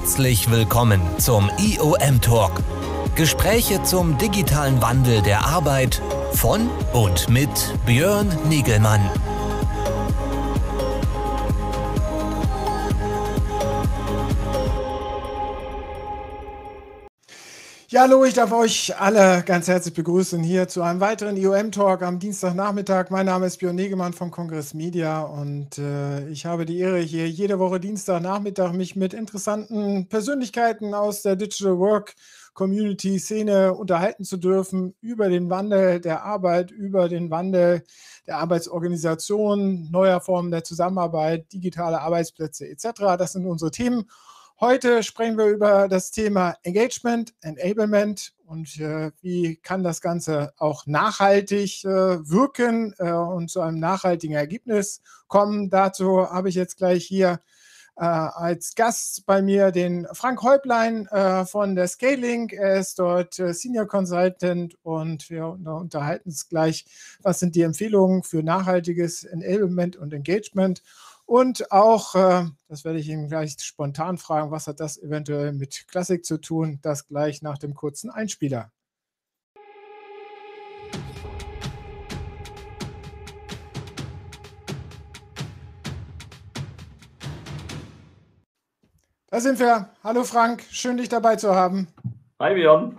Herzlich willkommen zum IOM Talk. Gespräche zum digitalen Wandel der Arbeit von und mit Björn Nigelmann. Ja, hallo, ich darf euch alle ganz herzlich begrüßen hier zu einem weiteren IOM-Talk am Dienstagnachmittag. Mein Name ist Björn Negemann von Kongress Media und äh, ich habe die Ehre, hier jede Woche Dienstagnachmittag mich mit interessanten Persönlichkeiten aus der Digital Work Community-Szene unterhalten zu dürfen über den Wandel der Arbeit, über den Wandel der Arbeitsorganisation, neuer Formen der Zusammenarbeit, digitale Arbeitsplätze etc. Das sind unsere Themen. Heute sprechen wir über das Thema Engagement, Enablement und äh, wie kann das Ganze auch nachhaltig äh, wirken äh, und zu einem nachhaltigen Ergebnis kommen. Dazu habe ich jetzt gleich hier äh, als Gast bei mir den Frank Häuplein äh, von der Scaling. Er ist dort äh, Senior Consultant und wir unterhalten uns gleich, was sind die Empfehlungen für nachhaltiges Enablement und Engagement. Und auch, äh, das werde ich ihn gleich spontan fragen, was hat das eventuell mit Klassik zu tun? Das gleich nach dem kurzen Einspieler. Da sind wir. Hallo Frank, schön dich dabei zu haben. Hi Björn.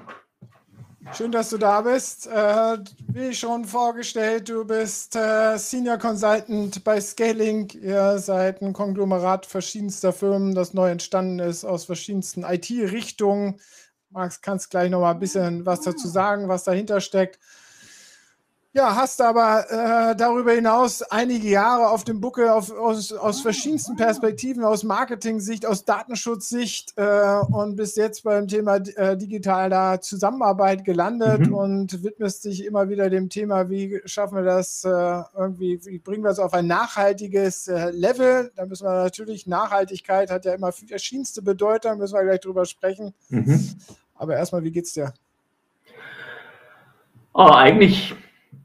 Schön, dass du da bist. Äh, wie schon vorgestellt, du bist äh, Senior Consultant bei Scaling. Ihr seid ein Konglomerat verschiedenster Firmen, das neu entstanden ist aus verschiedensten IT-Richtungen. Max, kannst gleich noch mal ein bisschen was dazu sagen, was dahinter steckt. Ja, hast aber äh, darüber hinaus einige Jahre auf dem Buckel auf, aus, aus verschiedensten Perspektiven, aus Marketing-Sicht, aus Datenschutzsicht äh, und bis jetzt beim Thema äh, digitaler Zusammenarbeit gelandet mhm. und widmest dich immer wieder dem Thema, wie schaffen wir das äh, irgendwie, wie bringen wir es auf ein nachhaltiges äh, Level. Da müssen wir natürlich, Nachhaltigkeit hat ja immer verschiedenste Bedeutung, müssen wir gleich drüber sprechen. Mhm. Aber erstmal, wie geht's dir? Oh, eigentlich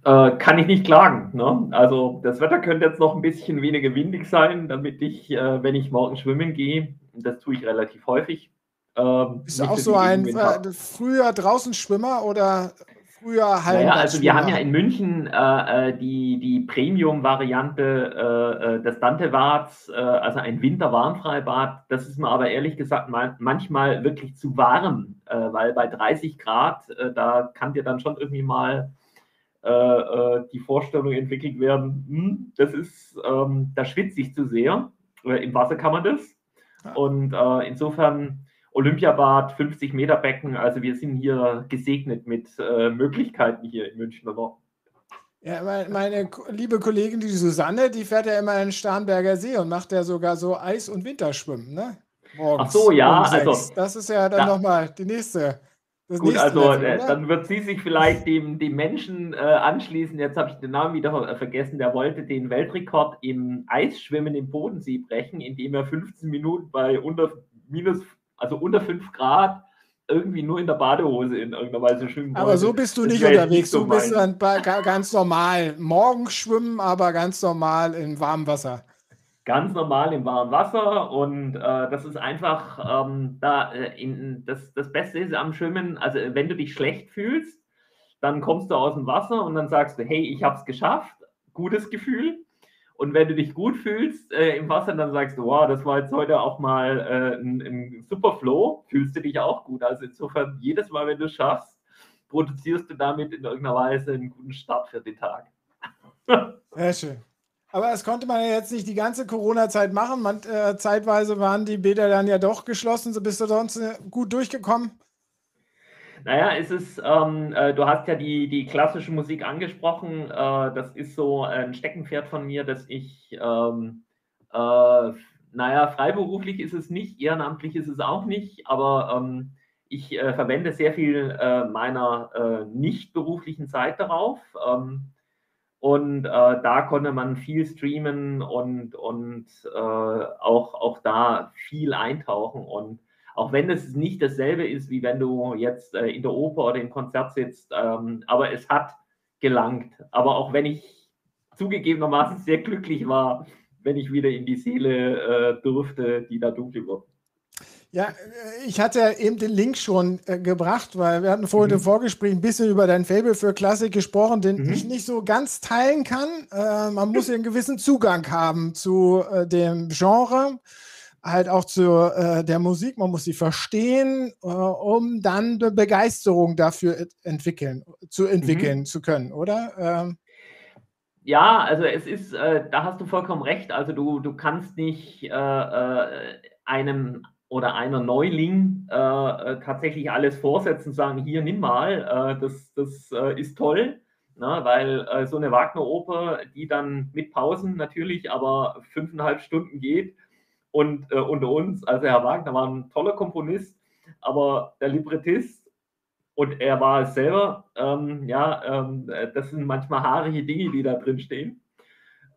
äh, kann ich nicht klagen. Ne? Also das Wetter könnte jetzt noch ein bisschen weniger windig sein, damit ich, äh, wenn ich morgen schwimmen gehe, das tue ich relativ häufig. Ähm, Bist du auch so ein äh, früher draußen Schwimmer oder früher Hallen? Naja, also wir haben ja in München äh, äh, die, die Premium-Variante äh, des Dantewarts, also ein Winterwarmfreibad. Das ist mir aber ehrlich gesagt manchmal wirklich zu warm, weil bei 30 Grad, da kann dir dann schon irgendwie mal äh, äh, die Vorstellung entwickelt werden, hm, das ist, ähm, da schwitze ich zu sehr. Äh, Im Wasser kann man das. Ja. Und äh, insofern Olympiabad, 50 Meter Becken, also wir sind hier gesegnet mit äh, Möglichkeiten hier in München. Aber ja, meine, meine, liebe Kollegin, die Susanne, die fährt ja immer in den Starnberger See und macht ja sogar so Eis- und Winterschwimmen, ne? Morgens Ach so, ja, um also. Das ist ja dann da, nochmal die nächste das Gut, also Level, äh, dann wird sie sich vielleicht dem, dem Menschen äh, anschließen. Jetzt habe ich den Namen wieder vergessen. Der wollte den Weltrekord im Eisschwimmen im Bodensee brechen, indem er 15 Minuten bei unter minus, also unter 5 Grad irgendwie nur in der Badehose in irgendeiner Weise schwimmen Aber so bist du nicht unterwegs. Nicht so du bist dann ganz normal. Morgen schwimmen, aber ganz normal in warmem Wasser ganz normal im warmen Wasser und äh, das ist einfach ähm, da äh, in, das, das Beste ist am Schwimmen, also wenn du dich schlecht fühlst, dann kommst du aus dem Wasser und dann sagst du, hey, ich habe es geschafft, gutes Gefühl. Und wenn du dich gut fühlst äh, im Wasser, dann sagst du, wow, das war jetzt heute auch mal äh, ein, ein super Flow, fühlst du dich auch gut. Also insofern, jedes Mal, wenn du es schaffst, produzierst du damit in irgendeiner Weise einen guten Start für den Tag. Sehr schön. Aber das konnte man ja jetzt nicht die ganze Corona-Zeit machen. Man, äh, zeitweise waren die Bäder dann ja doch geschlossen. So bist du sonst äh, gut durchgekommen? Naja, es ist, ähm, äh, du hast ja die, die klassische Musik angesprochen. Äh, das ist so ein Steckenpferd von mir, dass ich, ähm, äh, naja, freiberuflich ist es nicht, ehrenamtlich ist es auch nicht, aber ähm, ich äh, verwende sehr viel meiner nicht beruflichen Zeit darauf. Ähm, und äh, da konnte man viel streamen und, und äh, auch, auch da viel eintauchen. Und auch wenn es nicht dasselbe ist, wie wenn du jetzt äh, in der Oper oder im Konzert sitzt, ähm, aber es hat gelangt. Aber auch wenn ich zugegebenermaßen sehr glücklich war, wenn ich wieder in die Seele äh, durfte, die da dunkel wird. Ja, äh, ich hatte eben den Link schon äh, gebracht, weil wir hatten vorhin mhm. im Vorgespräch ein bisschen über dein Fable für Klassik gesprochen, den mhm. ich nicht so ganz teilen kann. Äh, man muss ja einen gewissen Zugang haben zu äh, dem Genre, halt auch zu äh, der Musik. Man muss sie verstehen, äh, um dann eine Begeisterung dafür entwickeln, zu entwickeln mhm. zu können, oder? Ähm. Ja, also es ist, da hast du vollkommen recht. Also du, du kannst nicht einem oder einer Neuling äh, äh, tatsächlich alles vorsetzen sagen, hier nimm mal, äh, das, das äh, ist toll, na, ne, weil äh, so eine Wagner-Oper, die dann mit Pausen natürlich, aber fünfeinhalb Stunden geht und äh, unter uns, also Herr Wagner war ein toller Komponist, aber der Librettist und er war es selber, ähm, ja, ähm, das sind manchmal haarige Dinge, die da drin stehen.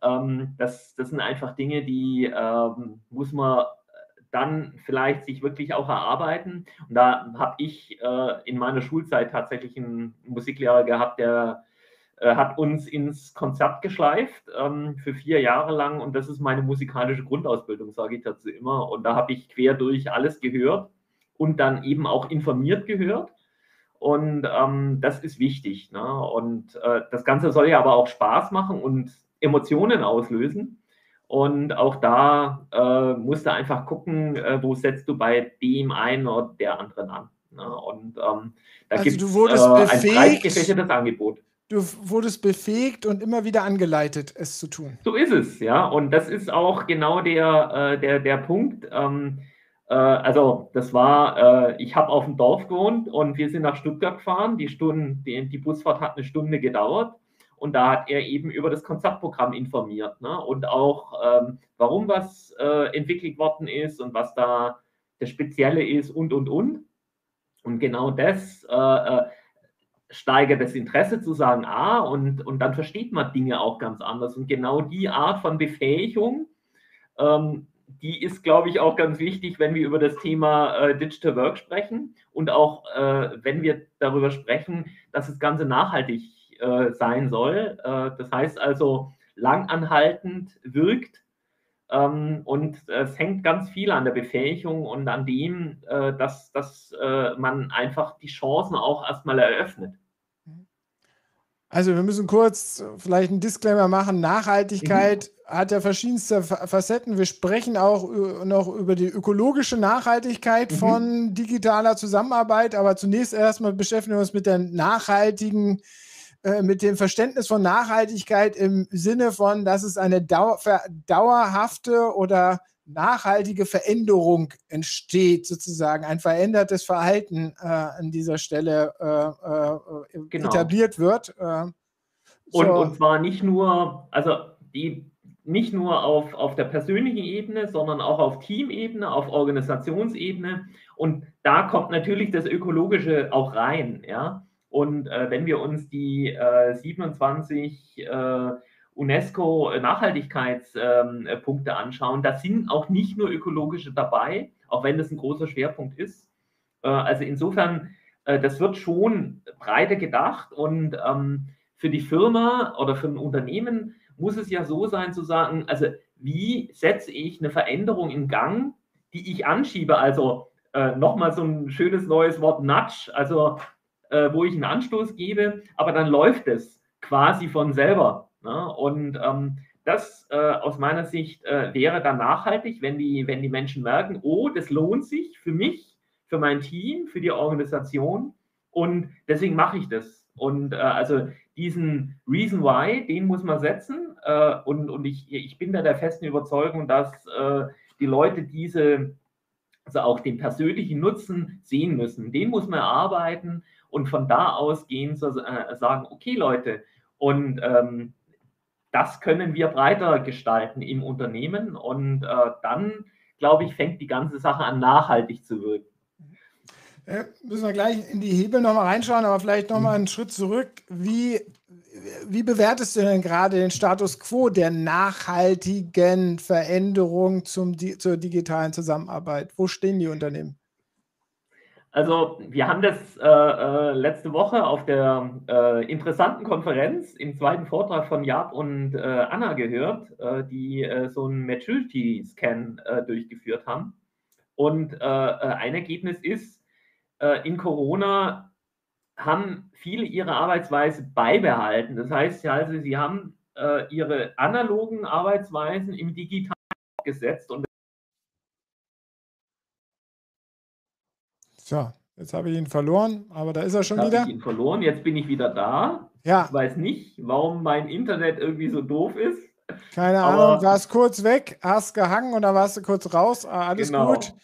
Ähm, das, das sind einfach Dinge, die ähm, muss man dann vielleicht sich wirklich auch erarbeiten. Und da habe ich äh, in meiner Schulzeit tatsächlich einen Musiklehrer gehabt, der äh, hat uns ins Konzert geschleift ähm, für vier Jahre lang. Und das ist meine musikalische Grundausbildung, sage ich dazu immer. Und da habe ich quer durch alles gehört und dann eben auch informiert gehört. Und ähm, das ist wichtig. Ne? Und äh, das Ganze soll ja aber auch Spaß machen und Emotionen auslösen. Und auch da äh, musst du einfach gucken, äh, wo setzt du bei dem einen oder der anderen an. Ne? Und ähm, da also gibt es äh, ein breit Angebot. Du wurdest befähigt und immer wieder angeleitet, es zu tun. So ist es, ja. Und das ist auch genau der, äh, der, der Punkt. Ähm, äh, also das war, äh, ich habe auf dem Dorf gewohnt und wir sind nach Stuttgart gefahren. Die, Stunden, die, die Busfahrt hat eine Stunde gedauert. Und da hat er eben über das Konzertprogramm informiert ne? und auch, ähm, warum was äh, entwickelt worden ist und was da das Spezielle ist und, und, und. Und genau das äh, äh, steigert das Interesse zu sagen, ah, und, und dann versteht man Dinge auch ganz anders. Und genau die Art von Befähigung, ähm, die ist, glaube ich, auch ganz wichtig, wenn wir über das Thema äh, Digital Work sprechen und auch äh, wenn wir darüber sprechen, dass das Ganze nachhaltig äh, sein soll. Äh, das heißt also, langanhaltend wirkt. Ähm, und es hängt ganz viel an der Befähigung und an dem, äh, dass, dass äh, man einfach die Chancen auch erstmal eröffnet. Also wir müssen kurz vielleicht einen Disclaimer machen. Nachhaltigkeit mhm. hat ja verschiedenste Facetten. Wir sprechen auch noch über die ökologische Nachhaltigkeit mhm. von digitaler Zusammenarbeit, aber zunächst erstmal beschäftigen wir uns mit der nachhaltigen äh, mit dem Verständnis von Nachhaltigkeit im Sinne von, dass es eine dauer, dauerhafte oder nachhaltige Veränderung entsteht, sozusagen ein verändertes Verhalten äh, an dieser Stelle äh, äh genau. etabliert wird. Äh, so. Und, und zwar nicht nur, also die nicht nur auf, auf der persönlichen Ebene, sondern auch auf Teamebene, auf Organisationsebene. Und da kommt natürlich das Ökologische auch rein. Ja? Und äh, wenn wir uns die äh, 27 äh, UNESCO-Nachhaltigkeitspunkte anschauen, da sind auch nicht nur ökologische dabei, auch wenn das ein großer Schwerpunkt ist. Äh, also insofern, äh, das wird schon breiter gedacht und ähm, für die Firma oder für ein Unternehmen muss es ja so sein zu sagen, also wie setze ich eine Veränderung in Gang, die ich anschiebe, also äh, nochmal so ein schönes neues Wort Nudge, also äh, wo ich einen Anstoß gebe, aber dann läuft es quasi von selber. Ne? Und ähm, das äh, aus meiner Sicht äh, wäre dann nachhaltig, wenn die, wenn die Menschen merken, oh, das lohnt sich für mich, für mein Team, für die Organisation und deswegen mache ich das. Und äh, also diesen Reason Why, den muss man setzen. Äh, und und ich, ich bin da der festen Überzeugung, dass äh, die Leute diese, also auch den persönlichen Nutzen sehen müssen. Den muss man erarbeiten und von da aus gehen zu äh, sagen, okay Leute, und ähm, das können wir breiter gestalten im Unternehmen und äh, dann, glaube ich, fängt die ganze Sache an, nachhaltig zu wirken. Ja, müssen wir gleich in die Hebel nochmal reinschauen, aber vielleicht nochmal einen Schritt zurück. Wie, wie bewertest du denn gerade den Status quo der nachhaltigen Veränderung zum, zur digitalen Zusammenarbeit? Wo stehen die Unternehmen? Also wir haben das äh, äh, letzte Woche auf der äh, interessanten Konferenz im zweiten Vortrag von Jab und äh, Anna gehört, äh, die äh, so einen Maturity-Scan durchgeführt haben. Und ein Ergebnis ist, in Corona haben viele ihre Arbeitsweise beibehalten. Das heißt also, sie haben ihre analogen Arbeitsweisen im digitalen gesetzt und so, jetzt habe ich ihn verloren, aber da ist er schon jetzt wieder. Ich ihn verloren, jetzt bin ich wieder da. Ja. Ich weiß nicht, warum mein Internet irgendwie so doof ist. Keine Ahnung, warst kurz weg, hast gehangen und dann warst du kurz raus. Ah, alles genau. gut.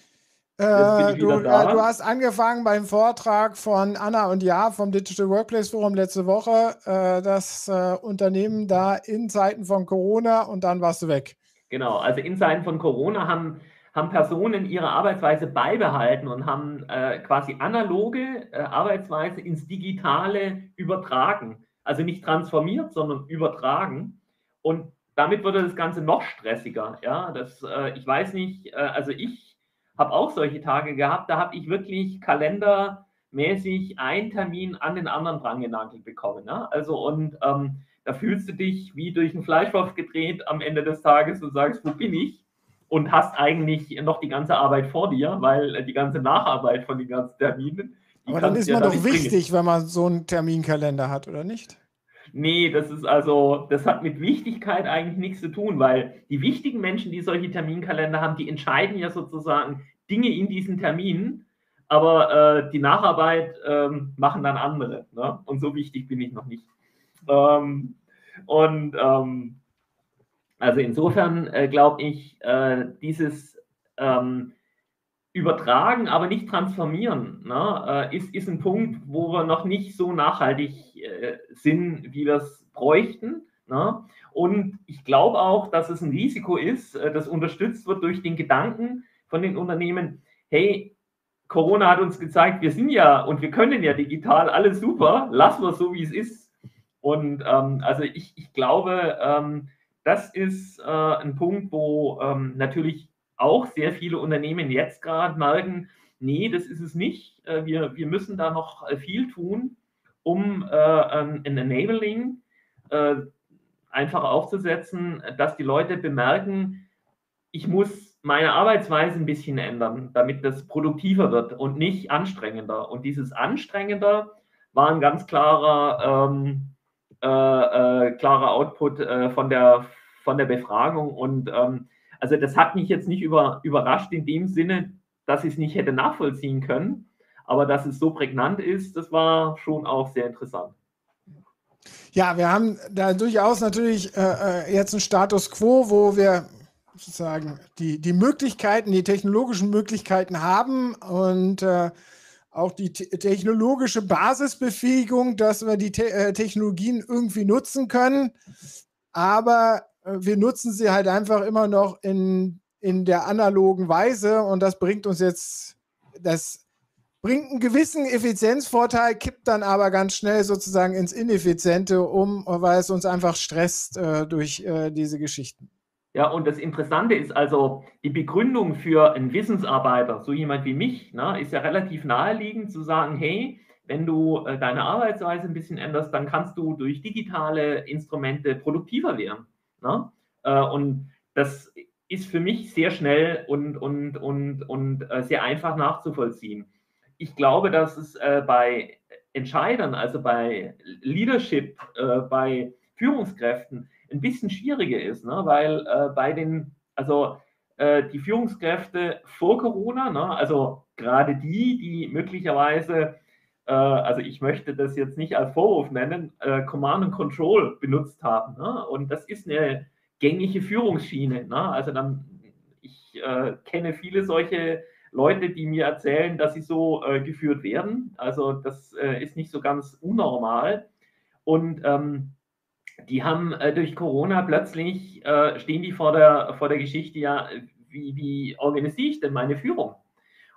Äh, du, äh, du, hast angefangen beim Vortrag von Anna und Ja vom Digital Workplace Forum letzte Woche, äh, das äh, Unternehmen da in Zeiten von Corona und dann warst du weg. Genau, also in Zeiten von Corona haben, haben Personen ihre Arbeitsweise beibehalten und haben äh, quasi analoge äh, Arbeitsweise ins Digitale übertragen. Also nicht transformiert, sondern übertragen. Und damit wurde das Ganze noch stressiger. Ja, das, ich weiß nicht, also ich habe auch solche Tage gehabt, da habe ich wirklich kalendermäßig einen Termin an den anderen dran genagelt bekommen. Ne? Also und ähm, da fühlst du dich wie durch einen Fleischwolf gedreht am Ende des Tages und sagst, wo bin ich? Und hast eigentlich noch die ganze Arbeit vor dir, weil die ganze Nacharbeit von den ganzen Terminen. Aber dann ist man doch wichtig, bringen. wenn man so einen Terminkalender hat, oder nicht? Nee, das ist also, das hat mit Wichtigkeit eigentlich nichts zu tun, weil die wichtigen Menschen, die solche Terminkalender haben, die entscheiden ja sozusagen Dinge in diesen Terminen, aber äh, die Nacharbeit ähm, machen dann andere. Ne? Und so wichtig bin ich noch nicht. Ähm, und ähm, also insofern äh, glaube ich, äh, dieses ähm, Übertragen, aber nicht transformieren, ne, äh, ist, ist ein Punkt, wo wir noch nicht so nachhaltig äh, sind, wie wir es bräuchten. Ne? Und ich glaube auch, dass es ein Risiko ist, äh, das unterstützt wird durch den Gedanken von den Unternehmen, hey, Corona hat uns gezeigt, wir sind ja und wir können ja digital, alles super, lassen wir es so, wie es ist. Und ähm, also ich, ich glaube, ähm, das ist äh, ein Punkt, wo ähm, natürlich auch sehr viele Unternehmen jetzt gerade merken, nee, das ist es nicht. Äh, wir, wir müssen da noch äh, viel tun, um äh, ein Enabling äh, einfach aufzusetzen, dass die Leute bemerken, ich muss meine Arbeitsweise ein bisschen ändern, damit das produktiver wird und nicht anstrengender. Und dieses anstrengender war ein ganz klarer, ähm, äh, äh, klarer Output von, der, von der Befragung. Und ähm, also das hat mich jetzt nicht über, überrascht in dem Sinne, dass ich es nicht hätte nachvollziehen können. Aber dass es so prägnant ist, das war schon auch sehr interessant. Ja, wir haben da durchaus natürlich äh, äh jetzt einen Status quo, wo wir sozusagen die, die Möglichkeiten, die technologischen Möglichkeiten haben und äh, auch die te technologische Basisbefähigung, dass wir die te äh, Technologien irgendwie nutzen können. Aber äh, wir nutzen sie halt einfach immer noch in, in der analogen Weise und das bringt uns jetzt, das bringt einen gewissen Effizienzvorteil, kippt dann aber ganz schnell sozusagen ins Ineffiziente um, weil es uns einfach stresst äh, durch äh, diese Geschichten. Ja, und das Interessante ist also, die Begründung für einen Wissensarbeiter, so jemand wie mich, ne, ist ja relativ naheliegend zu sagen, hey, wenn du äh, deine Arbeitsweise ein bisschen änderst, dann kannst du durch digitale Instrumente produktiver werden. Ne? Äh, und das ist für mich sehr schnell und, und, und, und äh, sehr einfach nachzuvollziehen. Ich glaube, dass es bei Entscheidern, also bei Leadership, bei Führungskräften ein bisschen schwieriger ist, ne? weil bei den, also die Führungskräfte vor Corona, ne? also gerade die, die möglicherweise also ich möchte das jetzt nicht als Vorwurf nennen, Command and Control benutzt haben. Ne? Und das ist eine gängige Führungsschiene. Ne? Also dann, ich äh, kenne viele solche Leute, die mir erzählen, dass sie so äh, geführt werden. Also das äh, ist nicht so ganz unnormal. Und ähm, die haben äh, durch Corona plötzlich, äh, stehen die vor der, vor der Geschichte, ja, wie, wie organisiere ich denn meine Führung?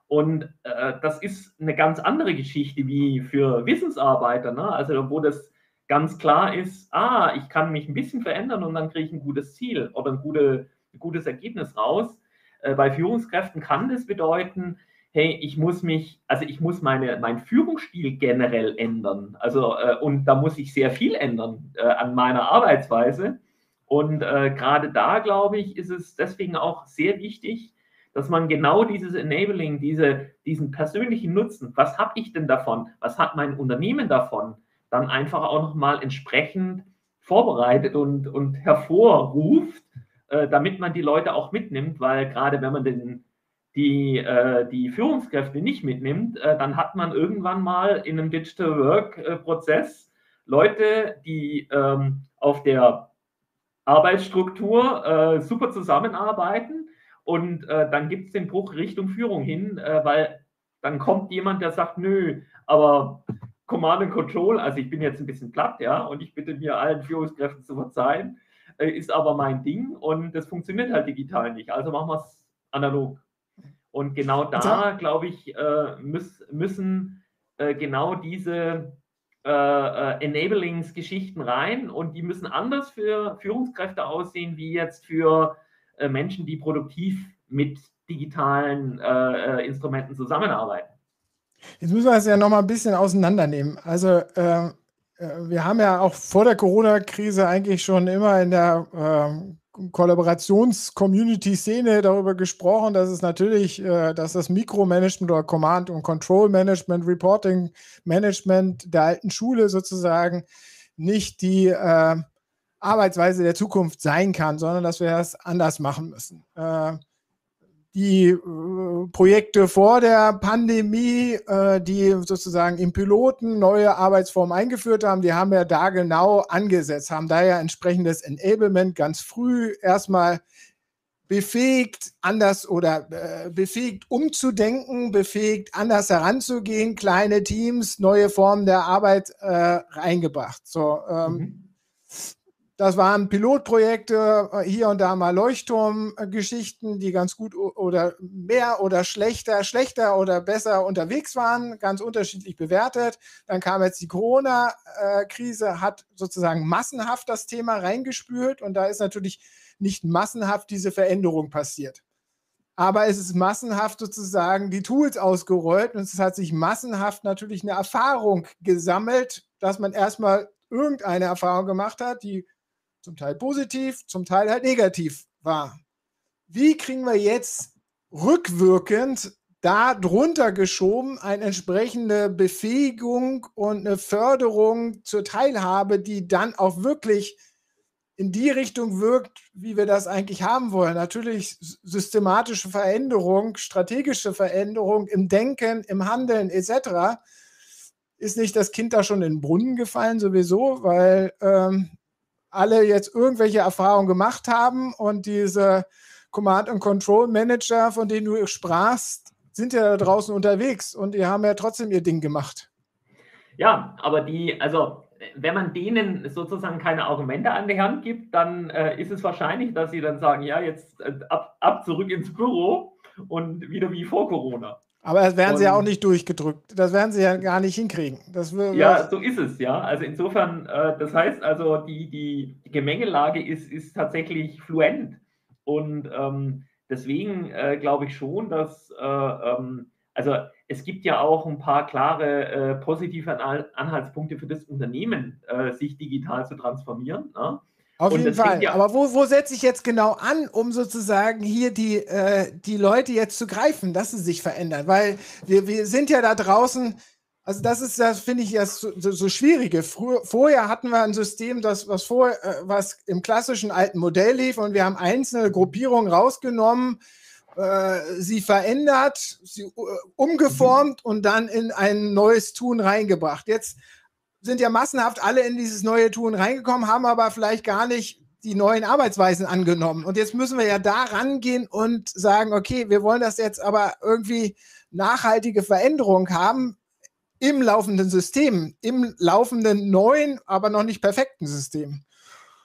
Und äh, das ist eine ganz andere Geschichte wie für Wissensarbeiter, ne? also wo das ganz klar ist, ah, ich kann mich ein bisschen verändern und dann kriege ich ein gutes Ziel oder ein, gute, ein gutes Ergebnis raus. Äh, bei Führungskräften kann das bedeuten, hey, ich muss mich, also ich muss meine, meinen Führungsstil generell ändern. Also, äh, und da muss ich sehr viel ändern äh, an meiner Arbeitsweise. Und äh, gerade da, glaube ich, ist es deswegen auch sehr wichtig, dass man genau dieses Enabling, diese, diesen persönlichen Nutzen, was habe ich denn davon, was hat mein Unternehmen davon, dann einfach auch nochmal entsprechend vorbereitet und, und hervorruft, äh, damit man die Leute auch mitnimmt, weil gerade wenn man den, die, äh, die Führungskräfte nicht mitnimmt, äh, dann hat man irgendwann mal in einem Digital Work-Prozess Leute, die ähm, auf der Arbeitsstruktur äh, super zusammenarbeiten und äh, dann gibt es den Bruch Richtung Führung hin, äh, weil dann kommt jemand, der sagt, nö, aber Command and Control, also ich bin jetzt ein bisschen platt, ja, und ich bitte mir allen Führungskräften zu verzeihen, äh, ist aber mein Ding und das funktioniert halt digital nicht. Also machen wir es analog. Und genau da, glaube ich, äh, müß, müssen äh, genau diese äh, äh, Enablings-Geschichten rein und die müssen anders für Führungskräfte aussehen, wie jetzt für äh, Menschen, die produktiv mit digitalen Instrumenten zusammenarbeiten. Jetzt müssen wir es ja noch mal ein bisschen auseinandernehmen. Also ähm, äh, wir haben ja auch vor der Corona-Krise eigentlich schon immer in der ähm, Kollaborations-Community-Szene darüber gesprochen, dass es natürlich, äh, dass das Mikromanagement oder Command- und Control-Management, Reporting-Management der alten Schule sozusagen nicht die äh, Arbeitsweise der Zukunft sein kann, sondern dass wir das anders machen müssen. Äh, die äh, Projekte vor der Pandemie, äh, die sozusagen im Piloten neue Arbeitsformen eingeführt haben, die haben ja da genau angesetzt, haben da ja entsprechendes Enablement ganz früh erstmal befähigt, anders oder äh, befähigt umzudenken, befähigt, anders heranzugehen, kleine Teams, neue Formen der Arbeit äh, reingebracht. So, ähm, mhm. Das waren Pilotprojekte, äh, hier und da mal Leuchtturmgeschichten, die ganz gut oder mehr oder schlechter, schlechter oder besser unterwegs waren, ganz unterschiedlich bewertet. Dann kam jetzt die Corona-Krise, hat sozusagen massenhaft das Thema reingespült und da ist natürlich nicht massenhaft diese Veränderung passiert. Aber es ist massenhaft sozusagen die Tools ausgerollt und es hat sich massenhaft natürlich eine Erfahrung gesammelt, dass man erstmal irgendeine Erfahrung gemacht hat, die zum Teil positiv, zum Teil halt negativ war. Wie kriegen wir jetzt rückwirkend da drunter geschoben eine entsprechende Befähigung und eine Förderung zur Teilhabe, die dann auch wirklich in die Richtung wirkt, wie wir das eigentlich haben wollen. Natürlich systematische Veränderung, strategische Veränderung im Denken, im Handeln etc. Ist nicht das Kind da schon in den Brunnen gefallen sowieso, weil ähm, alle jetzt irgendwelche Erfahrungen gemacht haben und diese Command and Control Manager, von denen du sprachst, sind ja da draußen unterwegs und die haben ja trotzdem ihr Ding gemacht. Ja, aber die, also wenn man denen sozusagen keine Argumente an die Hand gibt, dann äh, ist es wahrscheinlich, dass sie dann sagen, ja, jetzt äh, ab, ab zurück ins Büro und wieder wie vor Corona. Aber das werden und, sie ja auch nicht durchgedrückt. Das werden sie ja gar nicht hinkriegen. Das will, ja, so ist es, ja. Also insofern, äh, das heißt also, die, die, Gemengelage ist, ist tatsächlich fluent. Und ähm, deswegen äh, glaube ich schon, dass, äh, ähm, also es gibt ja auch ein paar klare äh, positive Anhaltspunkte für das Unternehmen, äh, sich digital zu transformieren. Ne? Auf und jeden Fall. Ja Aber wo, wo setze ich jetzt genau an, um sozusagen hier die, äh, die Leute jetzt zu greifen, dass sie sich verändern? Weil wir, wir sind ja da draußen, also das ist das, finde ich, das so, so, Schwierige. Früher, vorher hatten wir ein System, das, was, vor, äh, was im klassischen alten Modell lief und wir haben einzelne Gruppierungen rausgenommen, äh, sie verändert, sie äh, umgeformt mhm. und dann in ein neues Tun reingebracht. Jetzt sind ja massenhaft alle in dieses neue Tun reingekommen, haben aber vielleicht gar nicht die neuen Arbeitsweisen angenommen. Und jetzt müssen wir ja da rangehen und sagen, okay, wir wollen das jetzt aber irgendwie nachhaltige Veränderung haben im laufenden System, im laufenden neuen, aber noch nicht perfekten System.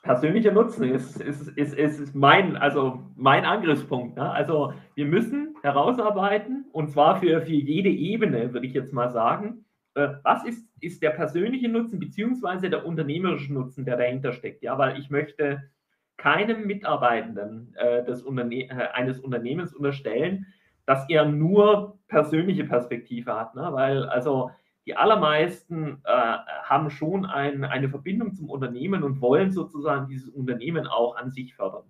Persönlicher Nutzen ist, ist, ist, ist mein, also mein Angriffspunkt. Ne? Also wir müssen herausarbeiten, und zwar für, für jede Ebene, würde ich jetzt mal sagen, was ist, ist der persönliche Nutzen beziehungsweise der unternehmerische Nutzen, der dahinter steckt. Ja, weil ich möchte keinem Mitarbeitenden äh, des Unterne äh, eines Unternehmens unterstellen, dass er nur persönliche Perspektive hat. Ne? Weil also die allermeisten äh, haben schon ein, eine Verbindung zum Unternehmen und wollen sozusagen dieses Unternehmen auch an sich fördern.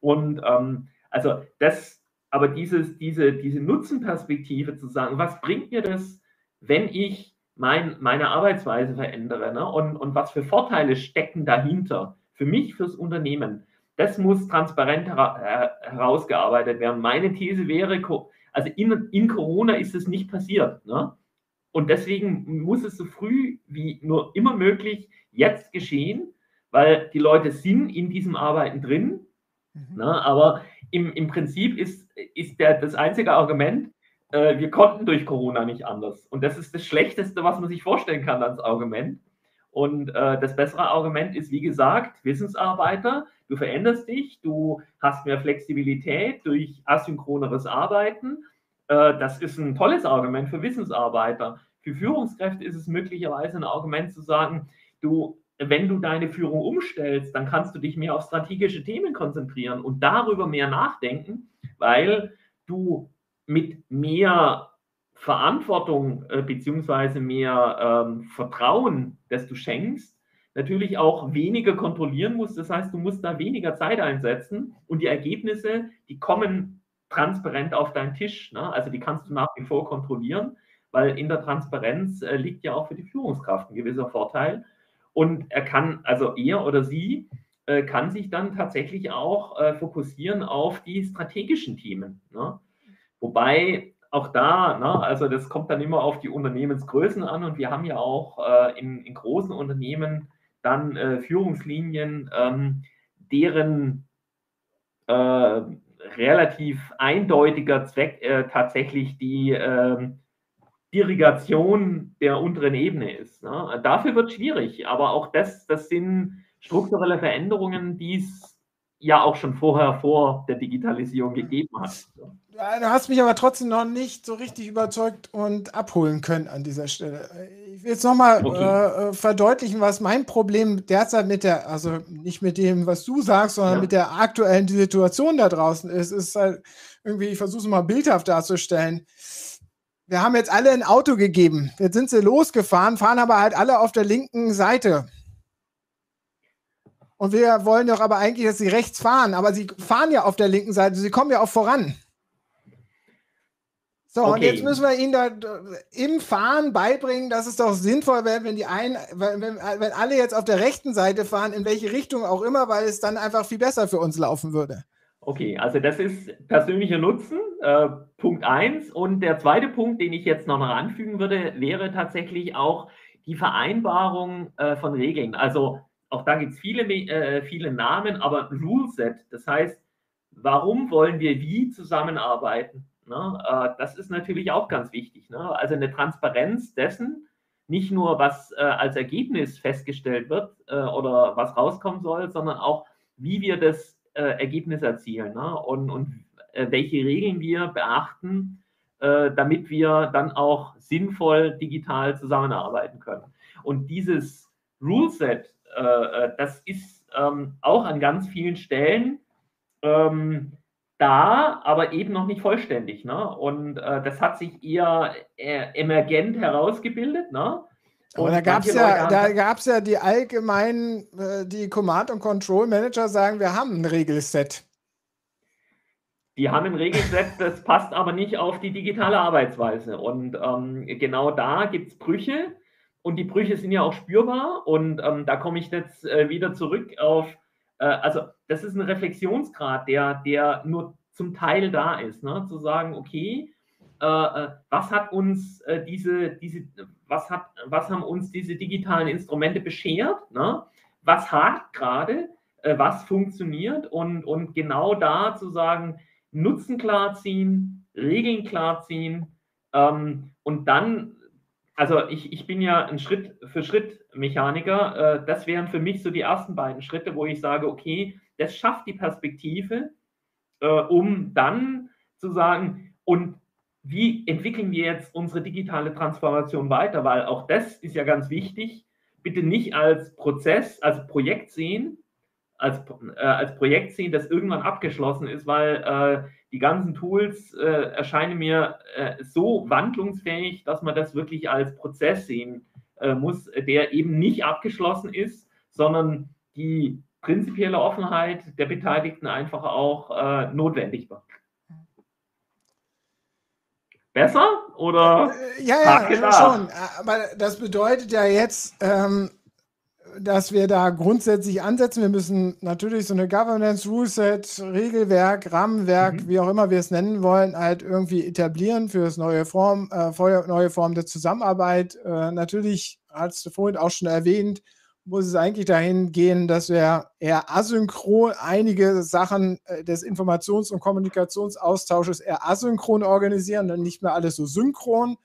Und ähm, also das aber dieses, diese, diese Nutzenperspektive zu sagen, was bringt mir das, wenn ich mein, meine Arbeitsweise verändere ne? und, und was für Vorteile stecken dahinter für mich, fürs Unternehmen. Das muss transparent hera herausgearbeitet werden. Meine These wäre, also in, in Corona ist es nicht passiert. Ne? Und deswegen muss es so früh wie nur immer möglich jetzt geschehen, weil die Leute sind in diesem Arbeiten drin. Mhm. Ne? Aber im, im Prinzip ist, ist der, das einzige Argument, äh, wir konnten durch Corona nicht anders. Und das ist das Schlechteste, was man sich vorstellen kann als Argument. Und äh, das bessere Argument ist, wie gesagt, Wissensarbeiter, du veränderst dich, du hast mehr Flexibilität durch asynchroneres Arbeiten. Äh, das ist ein tolles Argument für Wissensarbeiter. Für Führungskräfte ist es möglicherweise ein Argument zu sagen, du, wenn du deine Führung umstellst, dann kannst du dich mehr auf strategische Themen konzentrieren und darüber mehr nachdenken, weil du mit mehr Verantwortung äh, beziehungsweise mehr ähm, Vertrauen, das du schenkst, natürlich auch weniger kontrollieren musst. Das heißt, du musst da weniger Zeit einsetzen und die Ergebnisse, die kommen transparent auf deinen Tisch. Ne? Also die kannst du nach wie vor kontrollieren, weil in der Transparenz äh, liegt ja auch für die Führungskraft ein gewisser Vorteil. Und er kann, also er oder sie, äh, kann sich dann tatsächlich auch äh, fokussieren auf die strategischen Themen. Ne? Wobei auch da, ne, also das kommt dann immer auf die Unternehmensgrößen an und wir haben ja auch äh, in, in, großen Unternehmen dann äh, Führungslinien, ähm, deren äh, relativ eindeutiger Zweck äh, tatsächlich die ähm, Dirigation der unteren Ebene ist. Ne? Dafür wird schwierig, aber auch das, das sind strukturelle Veränderungen, die es ja auch schon vorher vor der Digitalisierung gegeben hat. Du hast mich aber trotzdem noch nicht so richtig überzeugt und abholen können an dieser Stelle. Ich will jetzt nochmal okay. Äh, äh, verdeutlichen, was mein Problem derzeit mit der, also nicht mit dem, was du sagst, sondern ja. mit der aktuellen Situation da draußen ist. Ist halt irgendwie, ich versuche es mal bildhaft darzustellen. Wir haben jetzt alle ein Auto gegeben. Jetzt sind sie losgefahren, fahren aber halt alle auf der linken Seite. Und wir wollen doch aber eigentlich, dass sie rechts fahren. Aber sie fahren ja auf der linken Seite. Sie kommen ja auch voran. So, okay. und jetzt müssen wir ihnen da im Fahren beibringen, dass es doch sinnvoll wäre, wenn die einen, wenn, wenn, alle jetzt auf der rechten Seite fahren, in welche Richtung auch immer, weil es dann einfach viel besser für uns laufen würde. Okay, also das ist persönlicher Nutzen, äh, Punkt 1. Und der zweite Punkt, den ich jetzt noch mal anfügen würde, wäre tatsächlich auch die Vereinbarung äh, von Regeln. Also auch da gibt es viele, äh, viele Namen, aber Rule Set, das heißt, warum wollen wir wie zusammenarbeiten? Ne? Äh, das ist natürlich auch ganz wichtig. Ne? Also eine Transparenz dessen, nicht nur was äh, als Ergebnis festgestellt wird äh, oder was rauskommen soll, sondern auch, wie wir das äh, Ergebnis erzielen ne? und, und äh, welche Regeln wir beachten, damit wir dann auch sinnvoll digital zusammenarbeiten können. Und dieses Rule Set, das ist ähm, auch an ganz vielen Stellen ähm, da, aber eben noch nicht vollständig. Ne? Und äh, das hat sich eher äh, emergent herausgebildet. Ne? Aber da gab es ja, da gab's ja die allgemeinen, äh, die Command- und Control-Manager sagen, wir haben ein Regelset. Die haben ein Regelset, das passt aber nicht auf die digitale Arbeitsweise. Und ähm, genau da gibt es Brüche und die Brüche sind ja auch spürbar. Und ähm, da komme ich jetzt äh, wieder zurück auf äh, also das ist ein Reflexionsgrad, der, der nur zum Teil da ist, ne? zu sagen, okay, äh, äh, was hat uns äh, diese, diese, was hat, was haben uns diese digitalen Instrumente beschert, ne? was hakt gerade, äh, was funktioniert und, und genau da zu sagen, Nutzen klarziehen, Regeln klarziehen ähm, und dann also ich, ich bin ja ein Schritt für Schritt Mechaniker. Äh, das wären für mich so die ersten beiden Schritte, wo ich sage, okay, das schafft die Perspektive, äh, um dann zu sagen, und wie entwickeln wir jetzt unsere digitale Transformation weiter? Weil auch das ist ja ganz wichtig. Bitte nicht als Prozess, als Projekt sehen, als, äh, als Projekt sehen, das irgendwann abgeschlossen ist, weil äh, die ganzen Tools äh, erscheinen mir äh, so wandlungsfähig, dass man das wirklich als Prozess sehen äh, muss, der eben nicht abgeschlossen ist, sondern die prinzipielle Offenheit der Beteiligten einfach auch äh, notwendig war. besser oder? Äh, ja, ja, schon. Aber das bedeutet ja jetzt, ähm, dass wir da grundsätzlich ansetzen. Wir müssen natürlich so eine Governance, Ruleset, Regelwerk, Rahmenwerk, mhm. wie auch immer wir es nennen wollen, halt irgendwie etablieren für das neue Form, äh, neue Form der Zusammenarbeit. Äh, natürlich, hast du vorhin auch schon erwähnt, muss es eigentlich dahin gehen, dass wir eher asynchron einige Sachen äh, des Informations- und Kommunikationsaustausches eher asynchron organisieren und nicht mehr alles so synchron.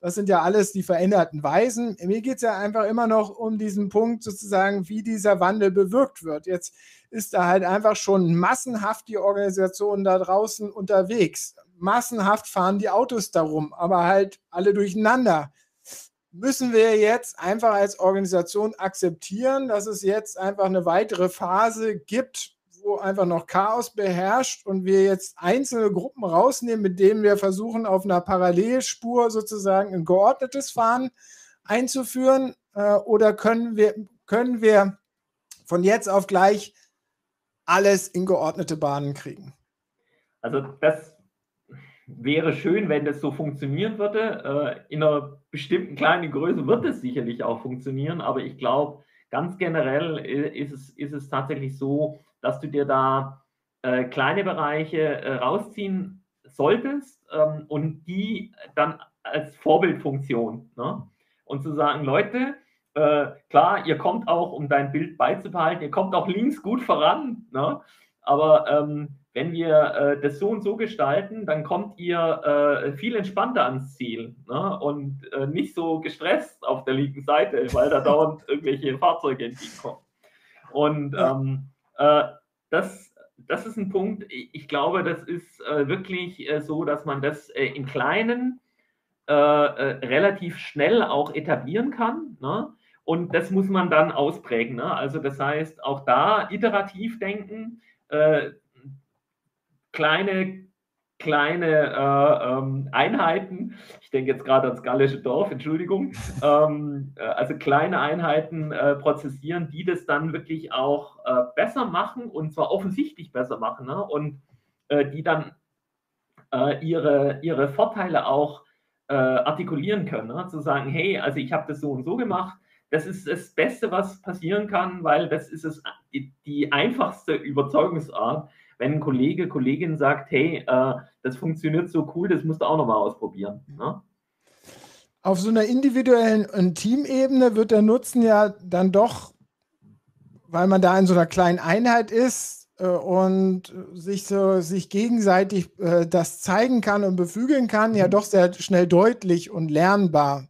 Das sind ja alles die veränderten Weisen. Mir geht es ja einfach immer noch um diesen Punkt sozusagen, wie dieser Wandel bewirkt wird. Jetzt ist da halt einfach schon massenhaft die Organisationen da draußen unterwegs. Massenhaft fahren die Autos darum, aber halt alle durcheinander. Müssen wir jetzt einfach als Organisation akzeptieren, dass es jetzt einfach eine weitere Phase gibt, wo einfach noch Chaos beherrscht und wir jetzt einzelne Gruppen rausnehmen, mit denen wir versuchen, auf einer Parallelspur sozusagen ein geordnetes Fahren einzuführen? Äh, oder können wir, können wir von jetzt auf gleich alles in geordnete Bahnen kriegen? Also das wäre schön, wenn das so funktionieren würde. Äh, in einer bestimmten kleinen Größe wird es sicherlich auch funktionieren, aber ich glaube, ganz generell ist es, ist es tatsächlich so, dass du dir da äh, kleine Bereiche äh, rausziehen solltest ähm, und die dann als Vorbildfunktion. Ne? Und zu sagen, Leute, äh, klar, ihr kommt auch, um dein Bild beizubehalten, ihr kommt auch links gut voran, ne? aber ähm, wenn wir äh, das so und so gestalten, dann kommt ihr äh, viel entspannter ans Ziel ne? und äh, nicht so gestresst auf der linken Seite, weil da dauernd irgendwelche Fahrzeuge entgegenkommen. Und ähm, äh, das, das ist ein Punkt, ich glaube, das ist äh, wirklich äh, so, dass man das äh, im Kleinen äh, äh, relativ schnell auch etablieren kann. Ne? Und das muss man dann ausprägen. Ne? Also das heißt, auch da iterativ denken, kleine kleine äh, ähm, Einheiten, ich denke jetzt gerade ans gallische Dorf, Entschuldigung, ähm, äh, also kleine Einheiten äh, prozessieren, die das dann wirklich auch äh, besser machen und zwar offensichtlich besser machen ne? und äh, die dann äh, ihre, ihre Vorteile auch artikulieren können, ne? zu sagen, hey, also ich habe das so und so gemacht, das ist das Beste, was passieren kann, weil das ist es, die, die einfachste Überzeugungsart, wenn ein Kollege, Kollegin sagt, hey, äh, das funktioniert so cool, das musst du auch nochmal ausprobieren. Ne? Auf so einer individuellen und Teamebene wird der Nutzen ja dann doch, weil man da in so einer kleinen Einheit ist äh, und sich so sich gegenseitig äh, das zeigen kann und befügeln kann, ja mhm. doch sehr schnell deutlich und lernbar.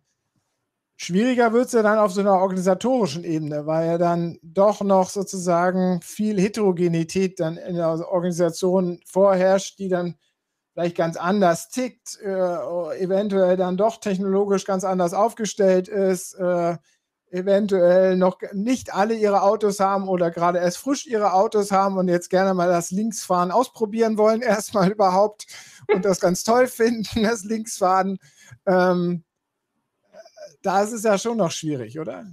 Schwieriger wird es ja dann auf so einer organisatorischen Ebene, weil ja dann doch noch sozusagen viel Heterogenität dann in der Organisation vorherrscht, die dann vielleicht ganz anders tickt, äh, eventuell dann doch technologisch ganz anders aufgestellt ist, äh, eventuell noch nicht alle ihre Autos haben oder gerade erst frisch ihre Autos haben und jetzt gerne mal das Linksfahren ausprobieren wollen, erstmal überhaupt und das ganz toll finden, das Linksfahren. Ähm, da ist es ja schon noch schwierig, oder?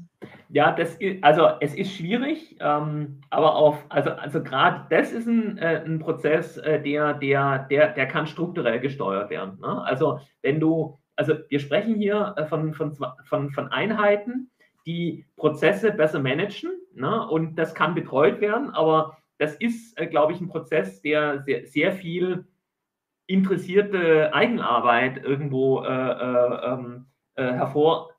Ja, das ist, also es ist schwierig, ähm, aber auf, also, also gerade das ist ein, äh, ein Prozess, äh, der, der, der, der kann strukturell gesteuert werden. Ne? Also wenn du, also wir sprechen hier äh, von, von, von, von Einheiten, die Prozesse besser managen ne? und das kann betreut werden, aber das ist, äh, glaube ich, ein Prozess, der sehr, sehr viel interessierte Eigenarbeit irgendwo äh, äh, ähm, hervor, äh,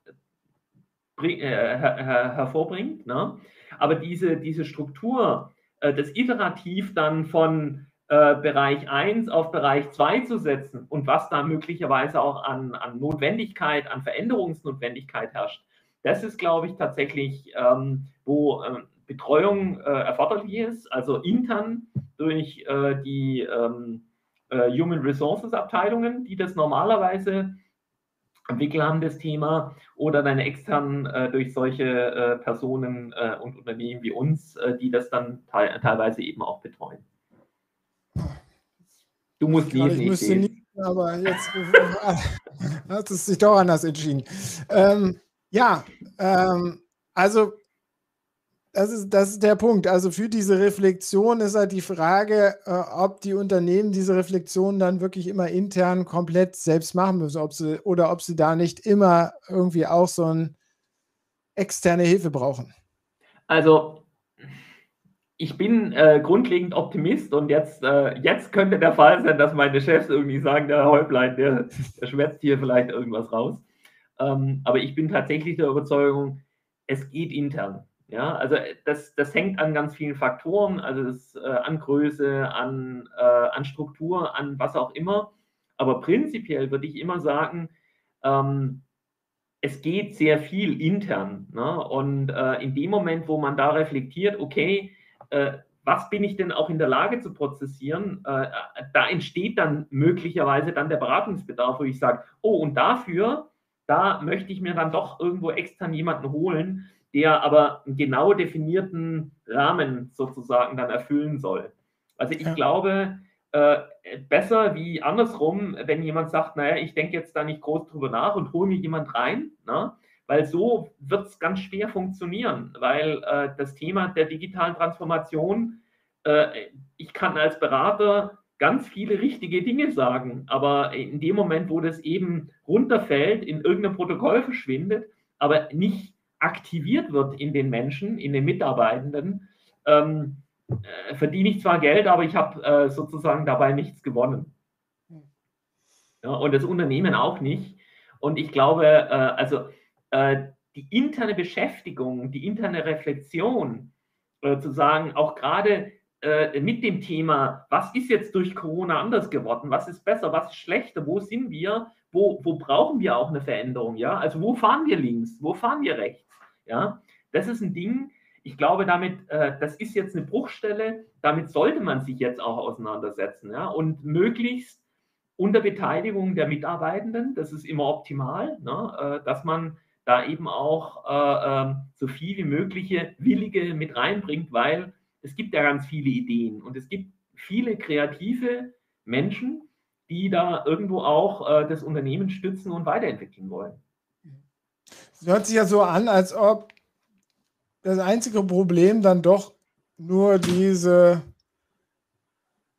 her, her, hervorbringt. Ne? Aber diese, diese Struktur, äh, das iterativ dann von äh, Bereich 1 auf Bereich 2 zu setzen und was da möglicherweise auch an, an Notwendigkeit, an Veränderungsnotwendigkeit herrscht, das ist, glaube ich, tatsächlich, ähm, wo äh, Betreuung äh, erforderlich ist, also intern durch äh, die ähm, äh, Human Resources Abteilungen, die das normalerweise Entwickler haben das Thema oder deine externen äh, durch solche äh, Personen äh, und Unternehmen wie uns, äh, die das dann te teilweise eben auch betreuen. Du musst lesen, ich, ich müsste nicht, aber jetzt hat es sich doch anders entschieden. Ähm, ja, ähm, also das ist, das ist der Punkt. Also für diese Reflexion ist halt die Frage, äh, ob die Unternehmen diese Reflexion dann wirklich immer intern komplett selbst machen müssen, ob sie, oder ob sie da nicht immer irgendwie auch so eine externe Hilfe brauchen. Also ich bin äh, grundlegend Optimist und jetzt, äh, jetzt könnte der Fall sein, dass meine Chefs irgendwie sagen, der Häuplein, der, der schwätzt hier vielleicht irgendwas raus. Ähm, aber ich bin tatsächlich der Überzeugung, es geht intern. Ja, also äh, das, das hängt an ganz vielen Faktoren, also das, äh, an Größe, an, äh, an Struktur, an was auch immer. Aber prinzipiell würde ich immer sagen, ähm, es geht sehr viel intern. Ne? Und äh, in dem Moment, wo man da reflektiert, okay, äh, was bin ich denn auch in der Lage zu prozessieren, äh, da entsteht dann möglicherweise dann der Beratungsbedarf, wo ich sage, oh, und dafür, da möchte ich mir dann doch irgendwo extern jemanden holen, der aber einen genau definierten Rahmen sozusagen dann erfüllen soll. Also ich ja. glaube, äh, besser wie andersrum, wenn jemand sagt, naja, ich denke jetzt da nicht groß drüber nach und hole mir jemand rein, ne? weil so wird es ganz schwer funktionieren, weil äh, das Thema der digitalen Transformation, äh, ich kann als Berater ganz viele richtige Dinge sagen, aber in dem Moment, wo das eben runterfällt, in irgendeinem Protokoll verschwindet, aber nicht aktiviert wird in den Menschen, in den Mitarbeitenden, ähm, äh, verdiene ich zwar Geld, aber ich habe äh, sozusagen dabei nichts gewonnen. Ja, und das Unternehmen auch nicht. Und ich glaube, äh, also äh, die interne Beschäftigung, die interne Reflexion, äh, zu sagen, auch gerade äh, mit dem Thema, was ist jetzt durch Corona anders geworden, was ist besser, was ist schlechter, wo sind wir, wo, wo brauchen wir auch eine Veränderung, ja? Also wo fahren wir links, wo fahren wir rechts? Ja, das ist ein Ding, ich glaube, damit, äh, das ist jetzt eine Bruchstelle, damit sollte man sich jetzt auch auseinandersetzen. Ja? Und möglichst unter Beteiligung der Mitarbeitenden, das ist immer optimal, ne? äh, dass man da eben auch äh, ähm, so viel wie mögliche Willige mit reinbringt, weil es gibt ja ganz viele Ideen und es gibt viele kreative Menschen, die da irgendwo auch äh, das Unternehmen stützen und weiterentwickeln wollen. Es hört sich ja so an, als ob das einzige Problem dann doch nur diese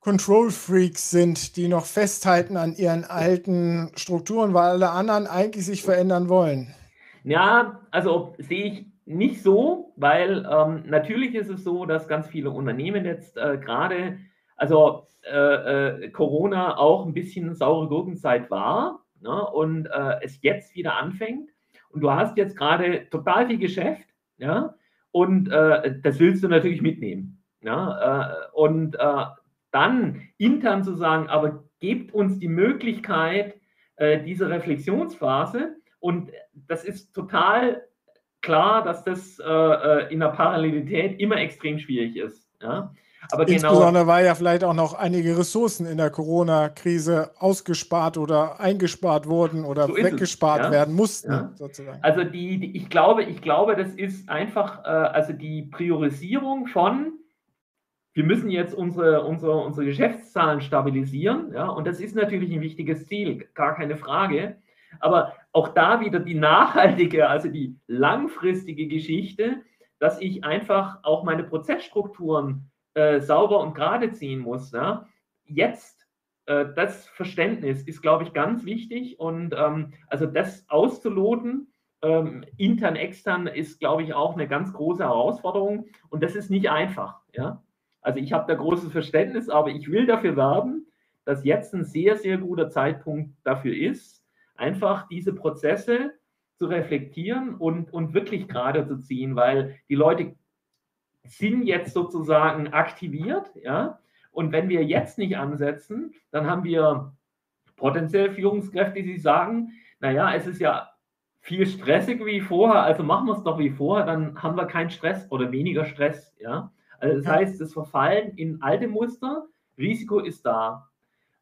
Control Freaks sind, die noch festhalten an ihren alten Strukturen, weil alle anderen eigentlich sich verändern wollen. Ja, also sehe ich nicht so, weil ähm, natürlich ist es so, dass ganz viele Unternehmen jetzt äh, gerade, also äh, äh, Corona auch ein bisschen saure Gurkenzeit war ne, und äh, es jetzt wieder anfängt und du hast jetzt gerade total viel Geschäft, ja, und äh, das willst du natürlich mitnehmen. Ja, äh, und äh, dann intern zu sagen, aber gebt uns die Möglichkeit äh, diese Reflexionsphase und das ist total klar, dass das äh, äh, in der Parallelität immer extrem schwierig ist. Ja? Aber genau Insbesondere, genau, weil ja vielleicht auch noch einige Ressourcen in der Corona-Krise ausgespart oder eingespart wurden oder so weggespart ja. werden mussten, ja. sozusagen. Also die, die, ich glaube, ich glaube, das ist einfach äh, also die Priorisierung von wir müssen jetzt unsere, unsere, unsere Geschäftszahlen stabilisieren, ja, und das ist natürlich ein wichtiges Ziel, gar keine Frage. Aber auch da wieder die nachhaltige, also die langfristige Geschichte, dass ich einfach auch meine Prozessstrukturen äh, sauber und gerade ziehen muss. Ja? Jetzt, äh, das Verständnis ist, glaube ich, ganz wichtig und ähm, also das auszuloten, ähm, intern, extern, ist, glaube ich, auch eine ganz große Herausforderung und das ist nicht einfach. Ja? Also ich habe da großes Verständnis, aber ich will dafür werben, dass jetzt ein sehr, sehr guter Zeitpunkt dafür ist, einfach diese Prozesse zu reflektieren und, und wirklich gerade zu ziehen, weil die Leute sind jetzt sozusagen aktiviert, ja. Und wenn wir jetzt nicht ansetzen, dann haben wir potenziell Führungskräfte, die sagen, naja, es ist ja viel stressiger wie vorher, also machen wir es doch wie vorher, dann haben wir keinen Stress oder weniger Stress, ja. Also das heißt, das Verfallen in alte Muster, Risiko ist da.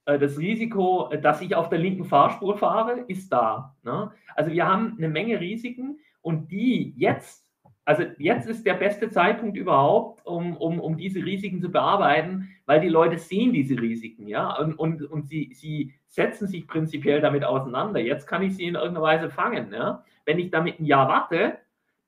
Äh, das Risiko, dass ich auf der linken Fahrspur fahre, ist da. Ne? Also wir haben eine Menge Risiken und die jetzt also jetzt ist der beste Zeitpunkt überhaupt, um, um, um diese Risiken zu bearbeiten, weil die Leute sehen diese Risiken, ja, und, und, und sie, sie setzen sich prinzipiell damit auseinander. Jetzt kann ich sie in irgendeiner Weise fangen, ja. Wenn ich damit ein Jahr warte,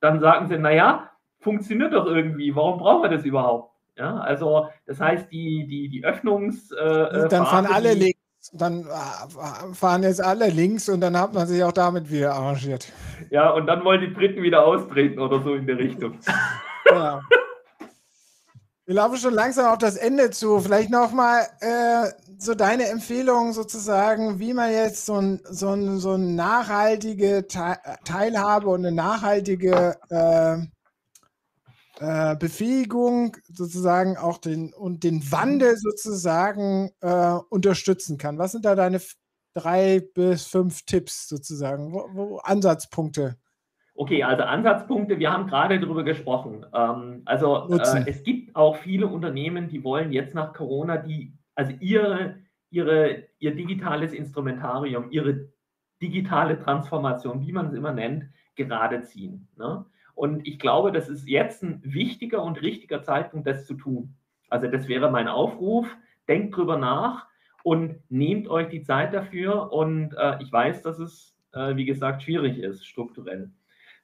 dann sagen sie, naja, funktioniert doch irgendwie. Warum brauchen wir das überhaupt? Ja, also das heißt, die, die, die Öffnungs... Äh, dann fahren alle links. Dann äh, fahren jetzt alle links und dann hat man sich auch damit wieder arrangiert. Ja, und dann wollen die Briten wieder austreten oder so in der Richtung. Ja. Wir laufen schon langsam auf das Ende zu. Vielleicht nochmal äh, so deine Empfehlung sozusagen, wie man jetzt so, ein, so, ein, so eine nachhaltige Teilhabe und eine nachhaltige äh, äh, Befähigung sozusagen auch den und den Wandel sozusagen äh, unterstützen kann. Was sind da deine drei bis fünf Tipps sozusagen, wo, wo Ansatzpunkte? Okay, also Ansatzpunkte, wir haben gerade darüber gesprochen. Ähm, also äh, es gibt auch viele Unternehmen, die wollen jetzt nach Corona die, also ihre, ihre, ihr digitales Instrumentarium, ihre digitale Transformation, wie man es immer nennt, gerade ziehen. Ne? Und ich glaube, das ist jetzt ein wichtiger und richtiger Zeitpunkt, das zu tun. Also das wäre mein Aufruf. Denkt drüber nach und nehmt euch die Zeit dafür. Und äh, ich weiß, dass es, äh, wie gesagt, schwierig ist, strukturell.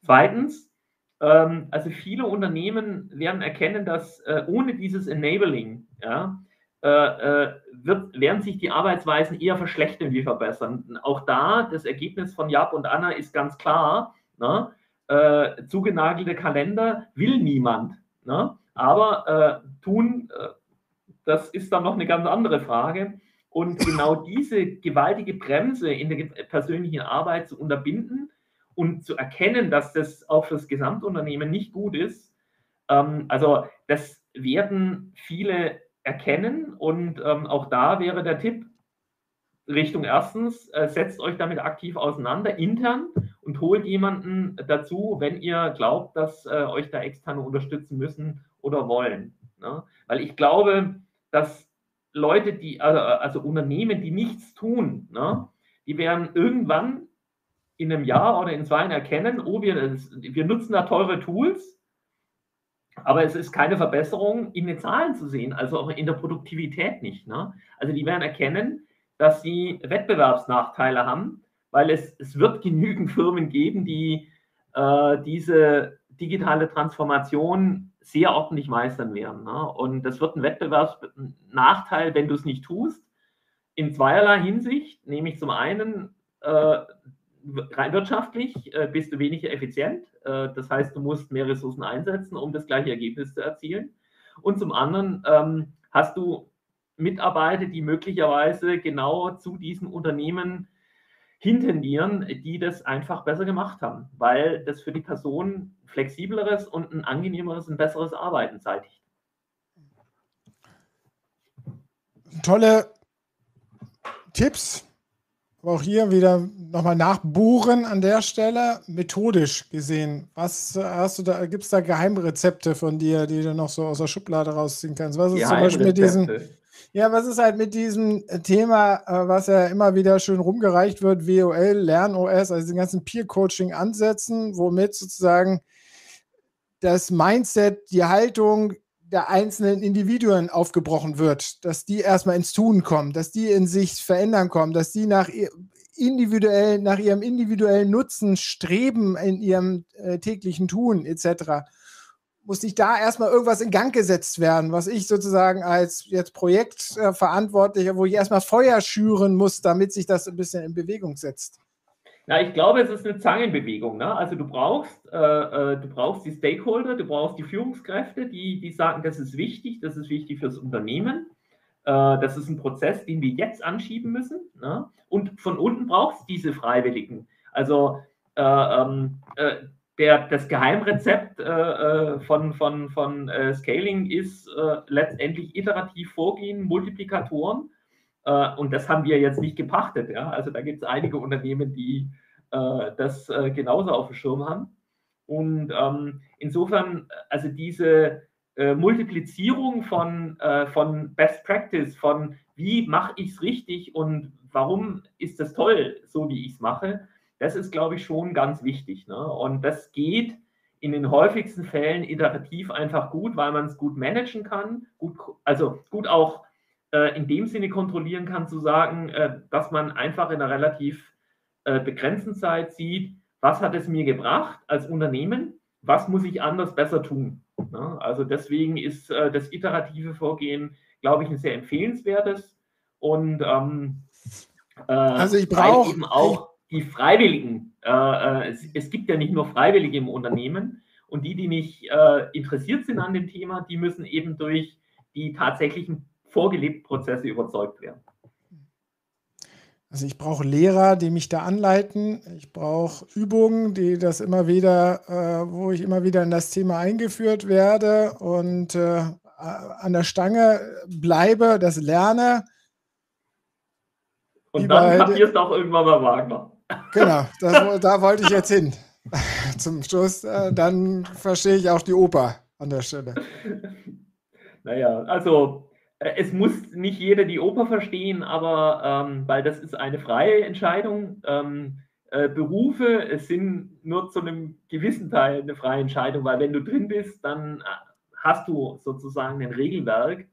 Zweitens, ähm, also viele Unternehmen werden erkennen, dass äh, ohne dieses Enabling ja, äh, äh, wird, werden sich die Arbeitsweisen eher verschlechtern wie verbessern. Auch da, das Ergebnis von Jab und Anna ist ganz klar. Ne? Äh, zugenagelte Kalender will niemand. Ne? Aber äh, tun, äh, das ist dann noch eine ganz andere Frage. Und genau diese gewaltige Bremse in der persönlichen Arbeit zu unterbinden, und zu erkennen, dass das auch fürs Gesamtunternehmen nicht gut ist. Ähm, also das werden viele erkennen und ähm, auch da wäre der Tipp Richtung erstens, äh, setzt euch damit aktiv auseinander, intern und holt jemanden dazu, wenn ihr glaubt, dass äh, euch da externe unterstützen müssen oder wollen. Ne? Weil ich glaube, dass Leute, die, also, also Unternehmen, die nichts tun, ne, die werden irgendwann in einem Jahr oder in zwei Jahren erkennen, oh, wir, wir nutzen da teure Tools, aber es ist keine Verbesserung in den Zahlen zu sehen, also auch in der Produktivität nicht. Ne? Also die werden erkennen, dass sie Wettbewerbsnachteile haben, weil es, es wird genügend Firmen geben, die äh, diese digitale Transformation sehr ordentlich meistern werden. Ne? Und das wird ein Wettbewerbsnachteil, wenn du es nicht tust, in zweierlei Hinsicht, nämlich zum einen äh, rein wirtschaftlich äh, bist du weniger effizient. Äh, das heißt, du musst mehr Ressourcen einsetzen, um das gleiche Ergebnis zu erzielen. Und zum anderen ähm, hast du Mitarbeiter, die möglicherweise genau zu diesen Unternehmen hintendieren, die das einfach besser gemacht haben, weil das für die Person flexibleres und ein angenehmeres und besseres Arbeiten zeitigt. Tolle Tipps auch hier wieder nochmal nachbohren an der Stelle, methodisch gesehen. Was hast du da, gibt es da Geheimrezepte von dir, die du noch so aus der Schublade rausziehen kannst? Was ist zum Beispiel mit diesen, ja, was ist halt mit diesem Thema, äh, was ja immer wieder schön rumgereicht wird, WOL, LernOS, also den ganzen Peer-Coaching-Ansätzen, womit sozusagen das Mindset, die Haltung der einzelnen Individuen aufgebrochen wird, dass die erstmal ins Tun kommen, dass die in sich verändern kommen, dass die nach individuell, nach ihrem individuellen Nutzen streben in ihrem äh, täglichen Tun etc. Muss nicht da erstmal irgendwas in Gang gesetzt werden, was ich sozusagen als jetzt Projektverantwortlicher, äh, wo ich erstmal Feuer schüren muss, damit sich das ein bisschen in Bewegung setzt? Ja, ich glaube, es ist eine Zangenbewegung. Ne? Also du brauchst, äh, äh, du brauchst die Stakeholder, du brauchst die Führungskräfte, die, die sagen, das ist wichtig, das ist wichtig fürs Unternehmen. Äh, das ist ein Prozess, den wir jetzt anschieben müssen. Ne? Und von unten brauchst du diese Freiwilligen. Also äh, ähm, äh, der, das Geheimrezept äh, von, von, von Scaling ist letztendlich iterativ vorgehen, Multiplikatoren äh, und das haben wir jetzt nicht gepachtet. Ja? Also da gibt es einige Unternehmen, die äh, das äh, genauso auf dem Schirm haben. Und ähm, insofern, also diese äh, Multiplizierung von, äh, von Best Practice, von wie mache ich es richtig und warum ist das toll, so wie ich es mache, das ist, glaube ich, schon ganz wichtig. Ne? Und das geht in den häufigsten Fällen iterativ einfach gut, weil man es gut managen kann, gut, also gut auch äh, in dem Sinne kontrollieren kann, zu sagen, äh, dass man einfach in einer relativ äh, begrenzten Zeit sieht, was hat es mir gebracht als Unternehmen, was muss ich anders besser tun? Ne? Also deswegen ist äh, das iterative Vorgehen, glaube ich, ein sehr empfehlenswertes. Und ähm, äh, also ich brauche eben auch die Freiwilligen. Äh, äh, es, es, gibt ja nicht nur Freiwillige im Unternehmen und die, die nicht äh, interessiert sind an dem Thema, die müssen eben durch die tatsächlichen vorgelebten Prozesse überzeugt werden. Also ich brauche Lehrer, die mich da anleiten. Ich brauche Übungen, die das immer wieder, äh, wo ich immer wieder in das Thema eingeführt werde und äh, an der Stange bleibe, das lerne. Und dann kapierst du auch irgendwann mal Wagner. Genau, das, da wollte ich jetzt hin. Zum Schluss, äh, dann verstehe ich auch die Oper an der Stelle. Naja, also äh, es muss nicht jeder die Oper verstehen, aber ähm, weil das ist eine freie Entscheidung. Ähm, äh, Berufe sind nur zu einem gewissen Teil eine freie Entscheidung, weil wenn du drin bist, dann äh, hast du sozusagen ein Regelwerk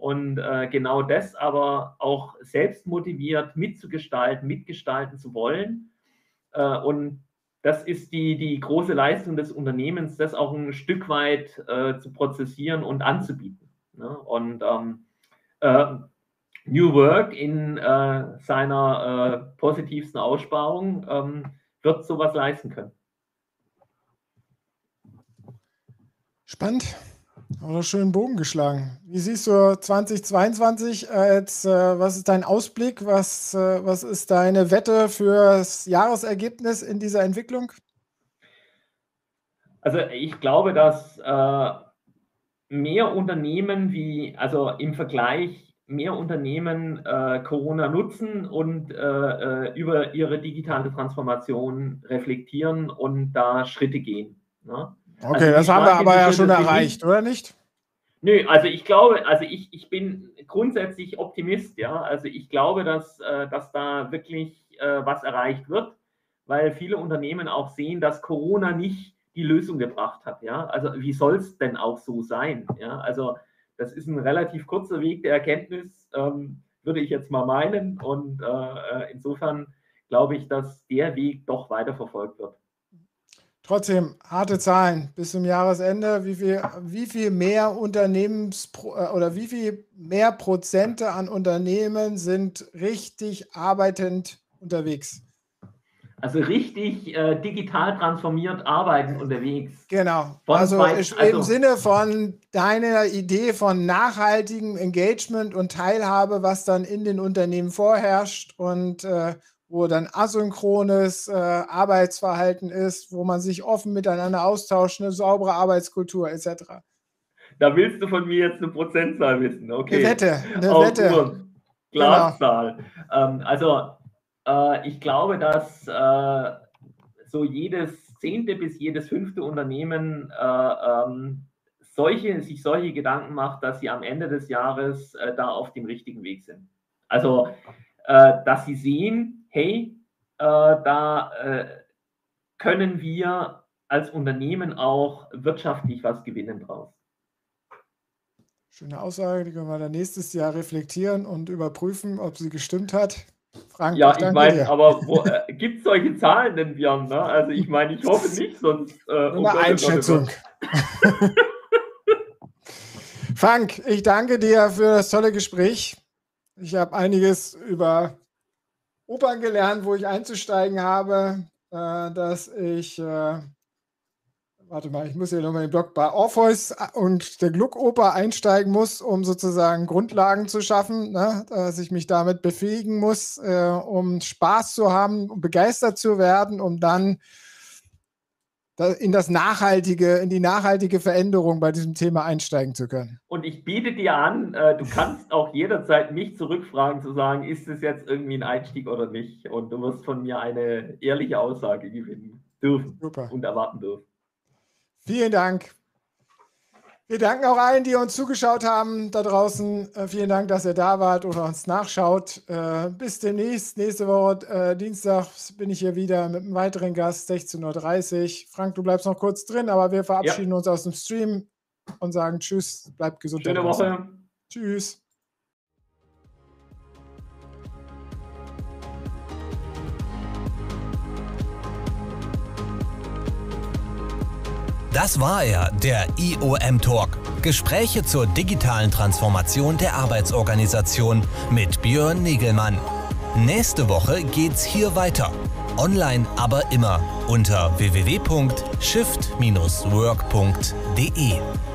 und äh, genau das aber auch selbst motiviert mitzugestalten, mitgestalten zu wollen. Äh, und das ist die, die große Leistung des Unternehmens, das auch ein Stück weit äh, zu prozessieren und anzubieten. Ne? Und ähm, äh, New Work in äh, seiner äh, positivsten Aussparung ähm, wird sowas leisten können. Spannend. Oder schön Bogen geschlagen. Wie siehst du 2022 als, äh, was ist dein Ausblick? Was, äh, was ist deine Wette fürs Jahresergebnis in dieser Entwicklung? Also ich glaube, dass äh, mehr Unternehmen wie, also im Vergleich mehr Unternehmen äh, Corona nutzen und äh, äh, über ihre digitale Transformation reflektieren und da Schritte gehen. Ne? Okay, also das haben wir aber ja schon erreicht, nicht, oder nicht? Nö, also ich glaube, also ich, ich bin grundsätzlich Optimist, ja. Also ich glaube, dass, äh, dass da wirklich äh, was erreicht wird, weil viele Unternehmen auch sehen, dass Corona nicht die Lösung gebracht hat. Ja? Also wie soll es denn auch so sein? Ja? Also das ist ein relativ kurzer Weg der Erkenntnis, ähm, würde ich jetzt mal meinen. Und äh, äh insofern glaube ich, dass der Weg doch weiter verfolgt wird. Trotzdem, harte Zahlen bis zum Jahresende. Wie viel, wie viel mehr Unternehmens äh, oder wie viel mehr Prozente an Unternehmen sind richtig arbeitend unterwegs? Also richtig äh, digital transformiert arbeiten unterwegs. Genau. also, zwei, also im Sinne von deiner Idee von nachhaltigem Engagement und Teilhabe, was dann in den Unternehmen vorherrscht und äh, wo dann asynchrones äh, Arbeitsverhalten ist, wo man sich offen miteinander austauscht, eine saubere Arbeitskultur etc. Da willst du von mir jetzt eine Prozentzahl wissen, okay? Eine Wette, eine Auf Wette. Genau. Glaszahl. Genau. Ähm, also äh, ich glaube, dass äh, so jedes zehnte bis jedes fünfte Unternehmen äh, ähm, solche, sich solche Gedanken macht, dass sie am Ende des Jahres äh, da auf dem richtigen Weg sind. Also, äh, dass sie sehen, hey, äh, da können wir als Unternehmen auch wirtschaftlich was gewinnen draus. Schöne Aussage, die können wir dann nächstes Jahr reflektieren und überprüfen, ob sie gestimmt hat. Frank, ja, ich, ich meine, aber äh, gibt es solche Zahlen denn, Björn? Ne? Also ich meine, ich hoffe nicht, sonst. Äh, oh Eine Einschätzung. Frank, ich danke dir für das tolle Gespräch. Ich habe einiges über Opern gelernt, wo ich einzusteigen habe, äh, dass ich äh, warte mal, ich muss hier nochmal den Blog bei Orpheus und der Gluckoper einsteigen muss, um sozusagen Grundlagen zu schaffen, ne? dass ich mich damit befähigen muss, äh, um Spaß zu haben, um begeistert zu werden, um dann in das nachhaltige, in die nachhaltige Veränderung bei diesem Thema einsteigen zu können. Und ich biete dir an, äh, du kannst auch jederzeit mich zurückfragen, zu sagen, ist es jetzt irgendwie ein Einstieg oder nicht? Und du wirst von mir eine ehrliche Aussage gewinnen dürfen Super. und erwarten dürfen. Vielen Dank. Wir danken auch allen, die uns zugeschaut haben da draußen. Äh, vielen Dank, dass ihr da wart oder uns nachschaut. Äh, bis demnächst. Nächste Woche, äh, Dienstag, bin ich hier wieder mit einem weiteren Gast, 16.30 Uhr. Frank, du bleibst noch kurz drin, aber wir verabschieden ja. uns aus dem Stream und sagen Tschüss, bleibt gesund. Schöne Woche. Tschüss. Das war er, der IOM Talk. Gespräche zur digitalen Transformation der Arbeitsorganisation mit Björn Nigelmann. Nächste Woche geht's hier weiter. Online aber immer unter www.shift-work.de.